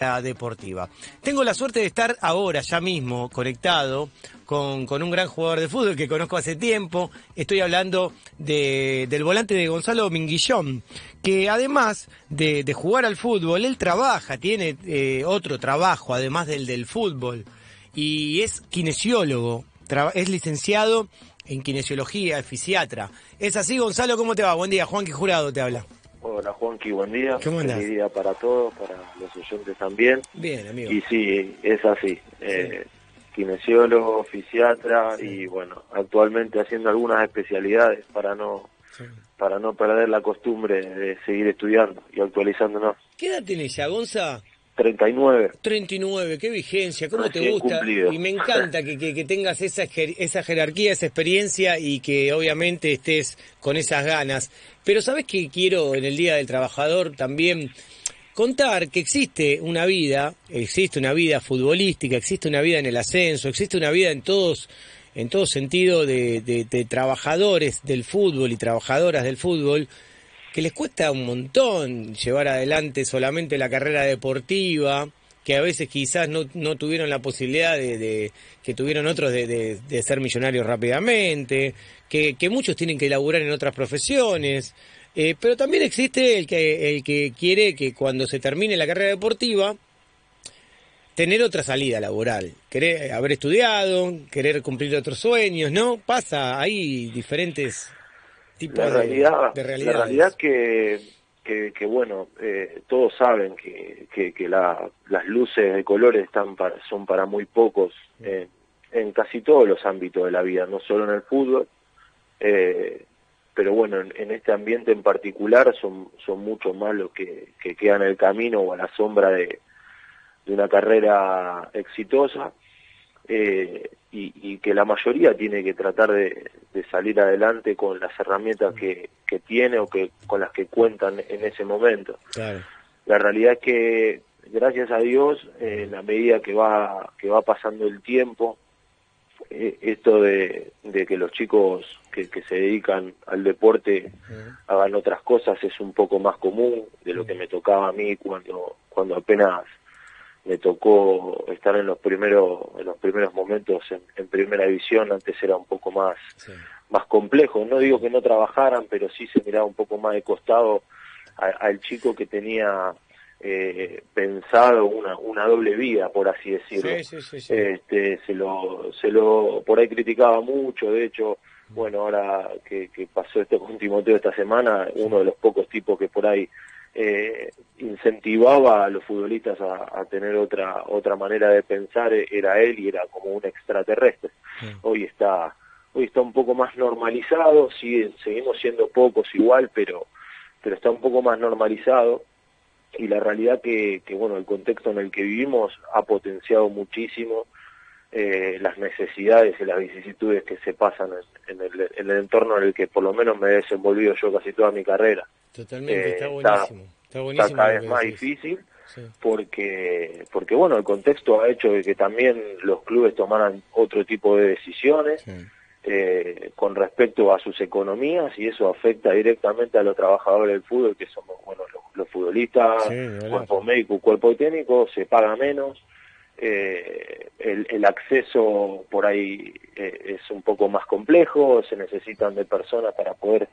deportiva. Tengo la suerte de estar ahora, ya mismo, conectado con, con un gran jugador de fútbol que conozco hace tiempo. Estoy hablando de, del volante de Gonzalo Minguillón, que además de, jugar al fútbol, él trabaja, tiene eh, otro trabajo, además del del fútbol, y es kinesiólogo, es licenciado en kinesiología, es fisiatra. ¿Es así, Gonzalo? ¿Cómo te va? Buen día, Juanqui Jurado te habla. Hola Juanqui, buen día. ¿Cómo andás? Feliz día para todos, para los oyentes también. Bien, amigo. Y sí, es así. Eh, kinesiólogo, fisiatra y bueno, actualmente haciendo algunas especialidades para no Sí. para no perder la costumbre de seguir estudiando y actualizándonos. ¿Qué edad tenés ya, Gonza? 39. 39, qué vigencia, cómo te gusta. cumplido. Y me encanta que, que- que tengas esa, jer- esa jerarquía, esa experiencia y que obviamente estés con esas ganas. Pero sabes que quiero en el Día del Trabajador también contar que existe una vida, existe una vida futbolística, existe una vida en el ascenso, existe una vida en todos, en todo sentido de, de- de trabajadores del fútbol y trabajadoras del fútbol que les cuesta un montón llevar adelante solamente la carrera deportiva, que a veces quizás no, no tuvieron la posibilidad de, de- que tuvieron otros de, ser millonarios rápidamente, que, que muchos tienen que laburar en otras profesiones, eh, pero también existe el que, el que quiere que cuando se termine la carrera deportiva, tener otra salida laboral, querer haber estudiado, querer cumplir otros sueños, ¿no? Pasa, hay diferentes La de- realidad, de la realidad que, que, que, bueno, eh, todos saben que, que, que la- las luces de colores están para, son para muy pocos en, en casi todos los ámbitos de la vida, no solo en el fútbol, eh, pero bueno, en, en este ambiente en particular son, son mucho más los que, que quedan en el camino o a la sombra de, de una carrera exitosa eh, y, y que la mayoría tiene que tratar de, de salir adelante con las herramientas que, que tiene o que con las que cuentan en ese momento. Claro. La realidad es que gracias a Dios, eh, en la medida que va que va pasando el tiempo, eh, esto de, de que los chicos que, que se dedican al deporte hagan otras cosas es un poco más común de lo que me tocaba a mí cuando cuando apenas me tocó estar en los primeros en los primeros momentos en, en primera división antes era un poco más Sí. más complejo no digo que no trabajaran pero sí se miraba un poco más de costado al chico que tenía eh, pensado una una doble vida por así decirlo Sí, sí, sí, sí. este se lo se lo por ahí criticaba mucho de hecho bueno ahora que, que pasó esto con Timoteo esta semana uno de los pocos tipos que por ahí eh, incentivaba a los futbolistas a, a tener otra otra manera de pensar era él y era como un extraterrestre Sí. hoy está hoy está un poco más normalizado sigue, seguimos siendo pocos igual pero pero está un poco más normalizado y la realidad que, que bueno el contexto en el que vivimos ha potenciado muchísimo eh, las necesidades y las vicisitudes que se pasan en, en el, en el entorno en el que por lo menos me he desenvolvido yo casi toda mi carrera Totalmente, Eh, está buenísimo. Está, buenísimo. está cada vez más decís. difícil Sí. porque porque bueno el contexto ha hecho de que también los clubes tomaran otro tipo de decisiones Sí. eh, con respecto a sus economías y eso afecta directamente a los trabajadores del fútbol que somos bueno los, los futbolistas Sí, cuerpo médico cuerpo técnico se paga menos eh, el, el acceso por ahí eh, es un poco más complejo se necesitan de personas para poder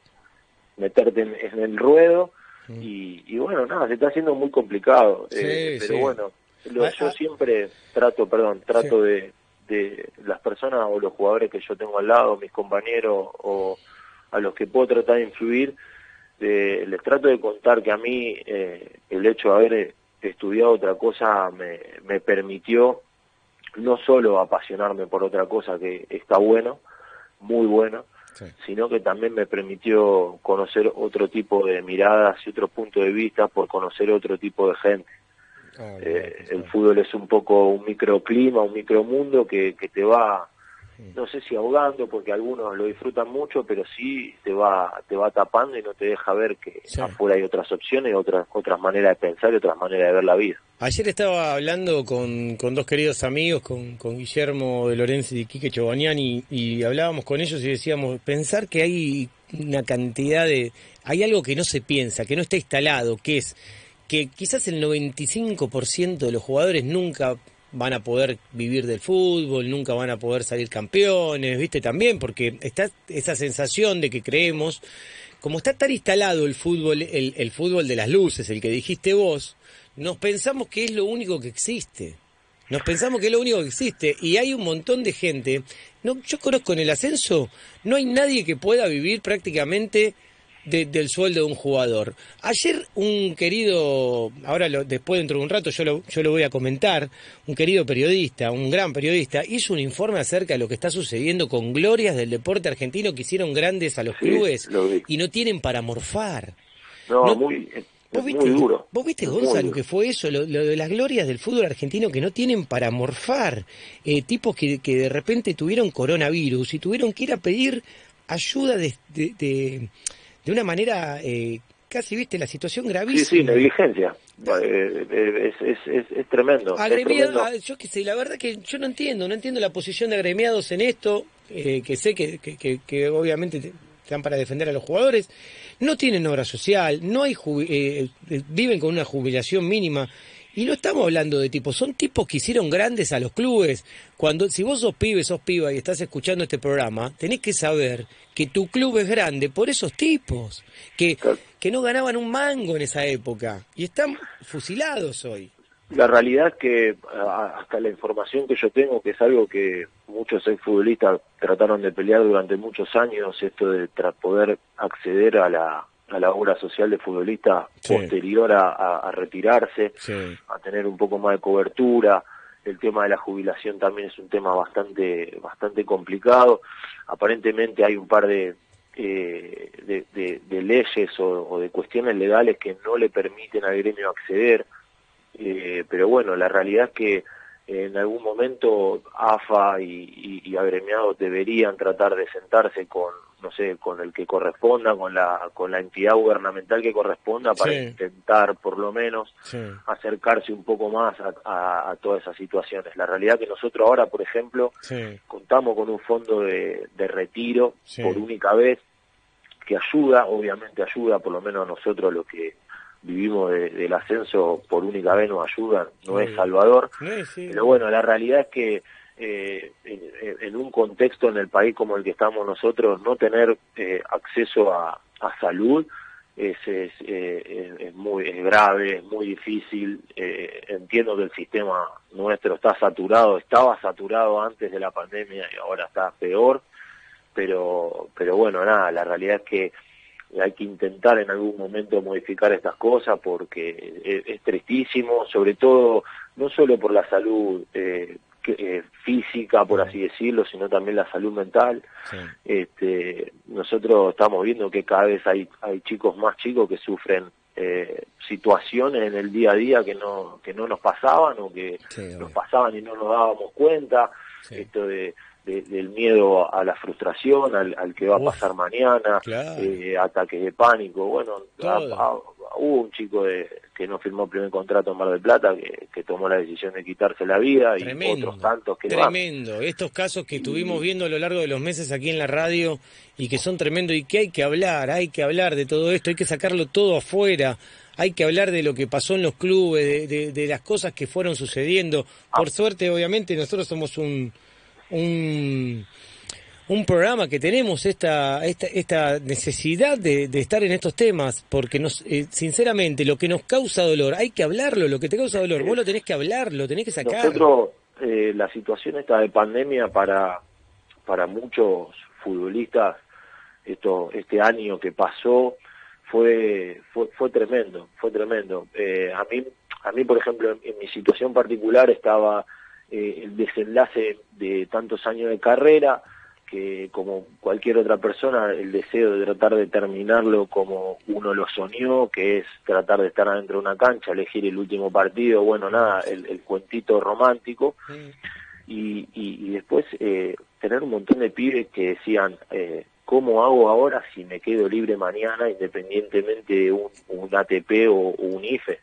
meterte en, en el ruedo Mm. y, y bueno nada se está haciendo muy complicado Sí, eh, pero sí. bueno lo- Ah, yo ah. siempre trato perdón trato de, de las personas o los jugadores que yo tengo al lado mis compañeros o a los que puedo tratar de influir de- les trato de contar que a mí eh, el hecho de haber eh, estudiado otra cosa me, me permitió no solo apasionarme por otra cosa que está bueno muy bueno Sí. sino que también me permitió conocer otro tipo de miradas y otro punto de vista por conocer otro tipo de gente. Ah, Eh, el fútbol es un poco un microclima, un micromundo que, que te va, no sé si ahogando, porque algunos lo disfrutan mucho, pero sí te va, te va tapando y no te deja ver que Sí. afuera hay otras opciones, otras, otras maneras de pensar y otras maneras de ver la vida. Ayer estaba hablando con, con dos queridos amigos, con, con Guillermo de Lorenzi y Quique Chobañani, y hablábamos con ellos y decíamos, pensar que hay una cantidad de... Hay algo que no se piensa, que no está instalado, que es que quizás el 95% de los jugadores nunca van a poder vivir del fútbol, nunca van a poder salir campeones, ¿viste? También, porque está esa sensación de que creemos, como está tan instalado el fútbol, el, fútbol de las luces, el que dijiste vos, nos pensamos que es lo único que existe. Nos pensamos que es lo único que existe y hay un montón de gente. No, yo conozco en el ascenso, no hay nadie que pueda vivir prácticamente del sueldo de un jugador. Ayer un querido, ahora lo, después dentro de un rato yo lo, yo lo voy a comentar, un querido periodista, un gran periodista, hizo un informe acerca de lo que está sucediendo con glorias del deporte argentino que hicieron grandes a los clubes y no tienen para morfar. No, muy... ¿Vos viste, duro. ¿Vos viste, Gonzalo, que fue eso? Lo, de las glorias del fútbol argentino que no tienen para morfar. Eh, tipos que, que de repente tuvieron coronavirus y tuvieron que ir a pedir ayuda de, de, de una manera eh, casi, viste, la situación gravísima. Sí, sí, negligencia. Eh, eh, es, es, es, tremendo. Agremiados, ah, yo qué sé, la verdad que yo no entiendo, no entiendo la posición de agremiados en esto, que sé que, que, que, obviamente están para defender a los jugadores, no tienen obra social, no hay viven con una jubilación mínima y no estamos hablando de tipos, son tipos que hicieron grandes a los clubes. Cuando, si vos sos pibe, sos piba y estás escuchando este programa, tenés que saber que tu club es grande por esos tipos, que, que no ganaban un mango en esa época y están fusilados hoy. La realidad es que hasta la información que yo tengo, que es algo que muchos futbolistas trataron de pelear durante muchos años, esto de poder acceder a la, a la obra social de futbolista posterior a, retirarse, a tener un poco más de cobertura. El tema de la jubilación también es un tema bastante bastante complicado. Aparentemente hay un par de, eh, de, leyes o, de cuestiones legales que no le permiten al gremio acceder. Eh, pero bueno, la realidad es que en algún momento AFA y, y agremiados deberían tratar de sentarse con, no sé, con el que corresponda, con la, con la entidad gubernamental que corresponda para intentar por lo menos acercarse un poco más a, todas esas situaciones. La realidad que nosotros ahora, por ejemplo, contamos con un fondo de, retiro por única vez que ayuda, obviamente ayuda, por lo menos a nosotros los que vivimos del ascenso por única vez nos ayuda, no es Salvador, pero bueno, la realidad es que eh, en, un contexto en el país como el que estamos nosotros, no tener eh, acceso a, salud es, eh, es, muy grave, es muy difícil. Eh, entiendo que el sistema nuestro está saturado, estaba saturado antes de la pandemia y ahora está peor, pero, pero bueno, nada, la realidad es que hay que intentar en algún momento modificar estas cosas porque es, tristísimo, sobre todo no solo por la salud eh, eh, física, por así decirlo, sino también la salud mental. Este, nosotros estamos viendo que cada vez hay, hay chicos más chicos que sufren eh, situaciones en el día a día que no, que no nos pasaban o que nos pasaban y no nos dábamos cuenta. Esto de, del miedo a la frustración, al, al que va a pasar mañana, eh, ataques de pánico. Bueno, hubo un chico de, que no firmó el primer contrato en Mar del Plata que, tomó la decisión de quitarse la vida y otros tantos que tremendo. Estos casos que estuvimos viendo a lo largo de los meses aquí en la radio y que son tremendos y que hay que hablar hay que hablar de todo esto hay que sacarlo todo afuera hay que hablar de lo que pasó en los clubes de, de las cosas que fueron sucediendo. Por suerte obviamente nosotros somos un un un programa que tenemos esta, esta, esta necesidad de, estar en estos temas, porque nos, eh, sinceramente lo que nos causa dolor, hay que hablarlo, lo que te causa dolor, vos lo tenés que hablar, lo tenés que sacar. Nosotros, eh, la situación esta de pandemia para, para muchos futbolistas, esto, este año que pasó, fue, fue, fue tremendo, fue tremendo. Eh, a mí, a mí, por ejemplo, en mi situación particular estaba el desenlace de tantos años de carrera, que como cualquier otra persona el deseo de tratar de terminarlo como uno lo soñó, que es tratar de estar adentro de una cancha, elegir el último partido, bueno, nada, el, cuentito romántico. Y, y, después eh, tener un montón de pibes que decían, eh, ¿cómo hago ahora si me quedo libre mañana independientemente de un, un ATP o, un IFE?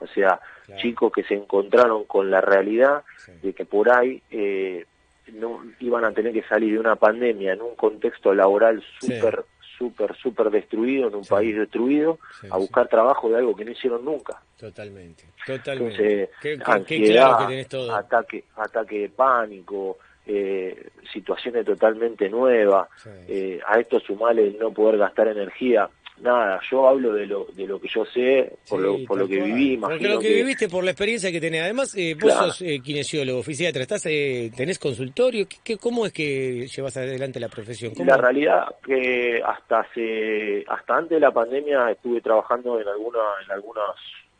O sea, chicos que se encontraron con la realidad de que por ahí eh, no iban a tener que salir de una pandemia en un contexto laboral súper súper, súper destruido, en un país destruido, a buscar trabajo de algo que no hicieron nunca. Totalmente, totalmente. Entonces, ansiedad, ataque, ataque de pánico, eh, situaciones totalmente nuevas, eh, a esto sumale no poder gastar energía nada, yo hablo de lo, de lo que yo sé, por, lo, por lo que viví, Porque lo que, viviste, por la experiencia que tenés. Además, eh, vos sos eh, kinesiólogo, fisiatra, estás, eh, ¿tenés consultorio? ¿Qué, cómo es que llevas adelante la profesión? La realidad que hasta hace, hasta antes de la pandemia estuve trabajando en, alguna, en algunos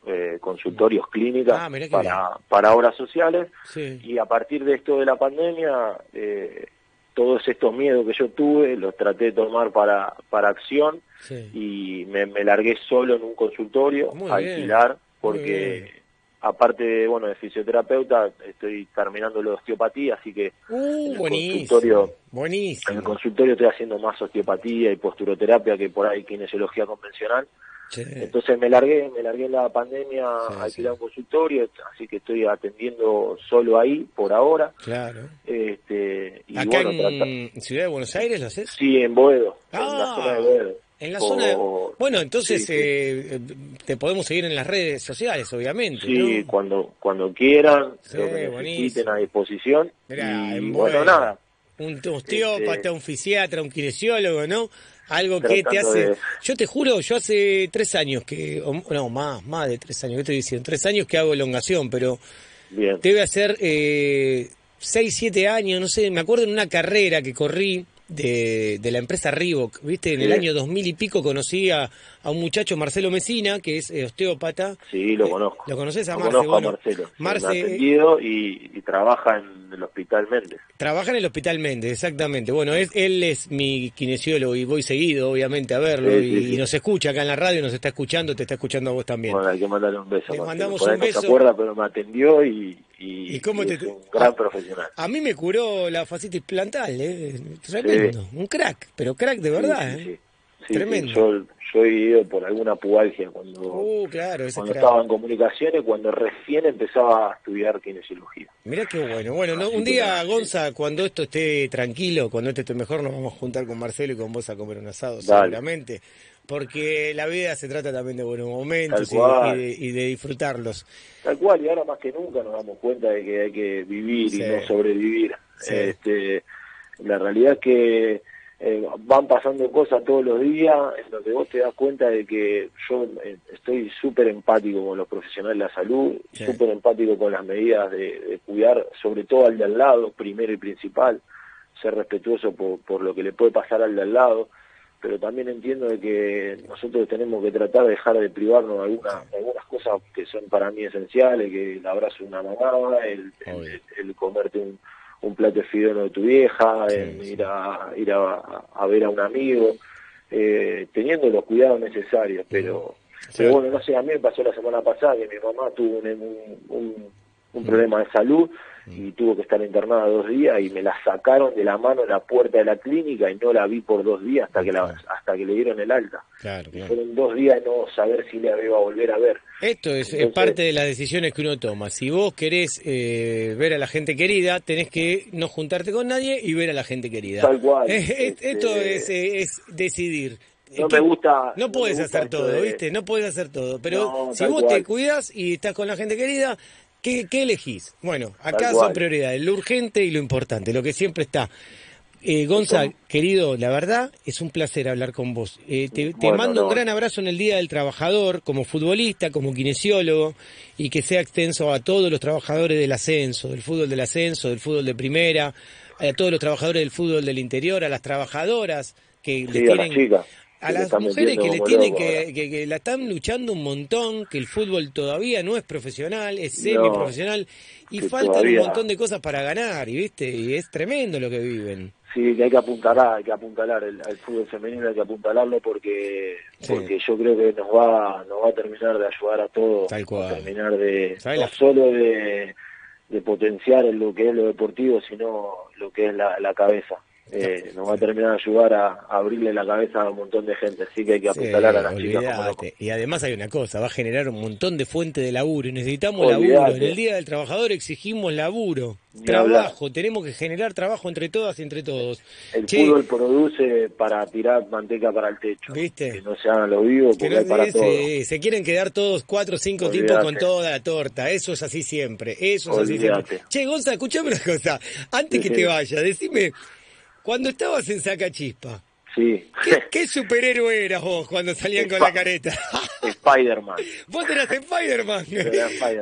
eh, consultorios clínicas ah, para, para obras sociales y a partir de esto de la pandemia... Eh, todos estos miedos que yo tuve los traté de tomar para, para acción y me, largué solo en un consultorio a alquilar porque aparte de, bueno, de fisioterapeuta estoy terminando la osteopatía, así que uh, en, el consultorio, buenísimo. en el consultorio estoy haciendo más osteopatía y posturoterapia que por ahí kinesiología convencional. Entonces me largué, me largué en la pandemia a alquilar un consultorio, así que estoy atendiendo solo ahí por ahora. Claro. Este, y ¿Acá en Ciudad de Buenos Aires lo haces? Sí, en Boedo, en la ah, zona de Boedo. En la zona de... Bueno, entonces eh, te podemos seguir en las redes sociales, obviamente. Sí, cuando cuando quieran, lo que necesiten a disposición. y, bueno, nada. Un osteópata, este un fisiatra, un kinesiólogo, ¿no? Algo que te hace... Yo te juro, yo hace tres años que... No, más, más de tres años, ¿qué estoy diciendo? Tres años que hago elongación, pero... Debe hacer eh, seis, siete años, no sé, me acuerdo en una carrera que corrí de, de la empresa Reebok, ¿viste? En el año 2000 y pico conocí a, a un muchacho, Marcelo Mesina, que es eh, osteópata. Sí, lo conozco. ¿Lo conoces a Marcelo? Conozco a Marcelo. Marce, y, y, trabaja en el Hospital Méndez. Trabaja en el Hospital Méndez, exactamente. Bueno, es, él es mi kinesiólogo y voy seguido, obviamente, a verlo. y, nos escucha acá en la radio, nos está escuchando, te está escuchando a vos también. Bueno, hay que mandarle un beso. Le mandamos un beso. No se acuerda, pero me atendió y, y, cómo te, un gran profesional. A mí me curó la fascitis plantal, ¿eh? tremendo, un crack, pero crack de verdad. ¿eh? tremendo yo he ido por alguna pubalgia cuando, uh, cuando estaba en comunicaciones, cuando recién empezaba a estudiar kinesiología. Mira qué bueno. Bueno, un día, Gonza, cuando esto esté tranquilo, cuando esto esté mejor, nos vamos a juntar con Marcelo y con vos a comer un asado, seguramente. Porque la vida se trata también de buenos momentos y de, disfrutarlos. Tal cual, y ahora más que nunca nos damos cuenta de que hay que vivir y no sobrevivir. Este, la realidad es que eh, van pasando cosas todos los días en donde vos te das cuenta de que yo eh, estoy súper empático con los profesionales de la salud, súper empático con las medidas de, cuidar, sobre todo al de al lado, primero y principal, ser respetuoso por, por lo que le puede pasar al de al lado, pero también entiendo de que nosotros tenemos que tratar de dejar de privarnos de algunas, algunas cosas que son para mí esenciales, que el abrazo de una mamá, el, el comerte un un plato de fideo de tu vieja, en ir a ir a, ver a un amigo, eh, teniendo los cuidados necesarios, pero, pero bueno, no sé, a mí me pasó la semana pasada que mi mamá tuvo un, un problema de salud y tuvo que estar internada dos días y me la sacaron de la mano en la puerta de la clínica y no la vi por dos días hasta que la, hasta que le dieron el alta. Fueron dos días no saber si le iba a volver a ver. Esto es, parte de las decisiones que uno toma. Si vos querés eh, ver a la gente querida, tenés que no juntarte con nadie y ver a la gente querida. Tal cual. esto este, es, es decidir no me gusta. No puedes hacer todo, ¿viste? No puedes hacer todo. Pero si vos te cuidas y estás con la gente querida, ¿Qué, elegís? Bueno, acá son prioridades, lo urgente y lo importante, lo que siempre está. Eh, Gonza, querido, la verdad es un placer hablar con vos. Eh, te, mando un gran abrazo en el Día del Trabajador, como futbolista, como kinesiólogo, y que sea extenso a todos los trabajadores del ascenso, del fútbol del ascenso, del fútbol de primera, a todos los trabajadores del fútbol del interior, a las trabajadoras que tienen, a las mujeres que le tienen que, que, la están luchando un montón, que el fútbol todavía no es profesional, es semi-profesional y faltan un montón de cosas para ganar, y viste, y es tremendo lo que viven. Sí, que hay que apuntalar, hay que apuntalar el, fútbol femenino, hay que apuntalarlo porque porque yo creo que nos va nos va a terminar de ayudar a todos, Tal cual. terminar de no solo de, de potenciar lo que es lo deportivo, sino lo que es la, la cabeza. Eh, nos va a terminar de ayudar a, abrirle la cabeza a un montón de gente, así que hay que apuntalar a las chicas. y además hay una cosa, va a generar un montón de fuentes de laburo y necesitamos laburo. En el Día del Trabajador exigimos laburo, trabajo, tenemos que generar trabajo entre todas y entre todos. El fútbol produce para tirar manteca para el techo. ¿Viste? Que no se hagan lo vivo porque hay para. Se quieren quedar todos cuatro o cinco tipos con toda la torta, eso es así siempre, eso es así siempre. Che, Gonza, escuchame una cosa, antes que te vaya, decime... Cuando estabas en Sacachispa, Sí. ¿Qué, superhéroe eras vos cuando salían con la careta? Spider-Man. Vos eras Spider-Man.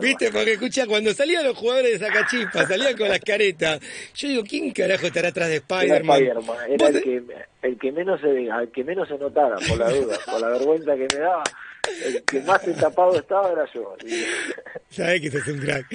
¿Viste? Porque escucha, cuando salían los jugadores de Sacachispa, salían con las caretas. Yo digo, ¿quién carajo estará atrás de Spider-Man? Era, Spider era el, que, el que menos se el que menos se notara, por la duda, por la vergüenza que me daba el que más tapado estaba era yo. Sabés que sos un crack.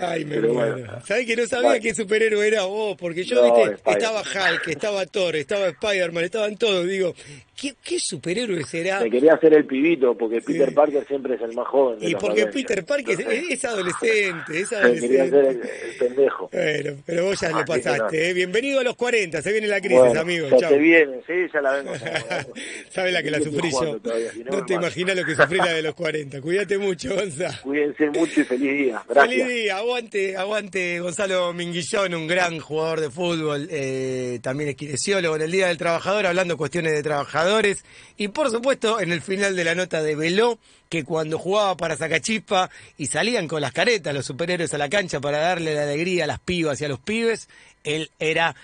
Ay, me muero. Sabés que no sabía qué superhéroe era vos, porque yo, viste, estaba Hulk, estaba Thor, estaba Spider-Man, estaban todos. Digo, ¿qué, qué superhéroe será? Me quería hacer el pibito, porque Peter Parker siempre es el más joven. y porque Peter Parker es, adolescente, es adolescente. quería ser el, pendejo. Bueno, pero vos ya lo pasaste. ¿eh? Bienvenido a los 40, se viene la crisis, amigo. Ya te viene, sí, ya la vengo. ¿Sabes la que la sufrí yo? no te imaginas lo que sufrí la de los 40. Cuídate mucho, Gonzalo. Cuídense mucho y feliz día. Gracias. Feliz día, aguante, aguante Gonzalo Minguillón, un gran jugador de fútbol, eh, también es kinesiólogo en el Día del Trabajador, hablando cuestiones de trabajadores. Y por supuesto, en el final de la nota de Veló, que cuando jugaba para Sacachispa y salían con las caretas los superhéroes a la cancha para darle la alegría a las pibas y a los pibes, él era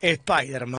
Spider-Man.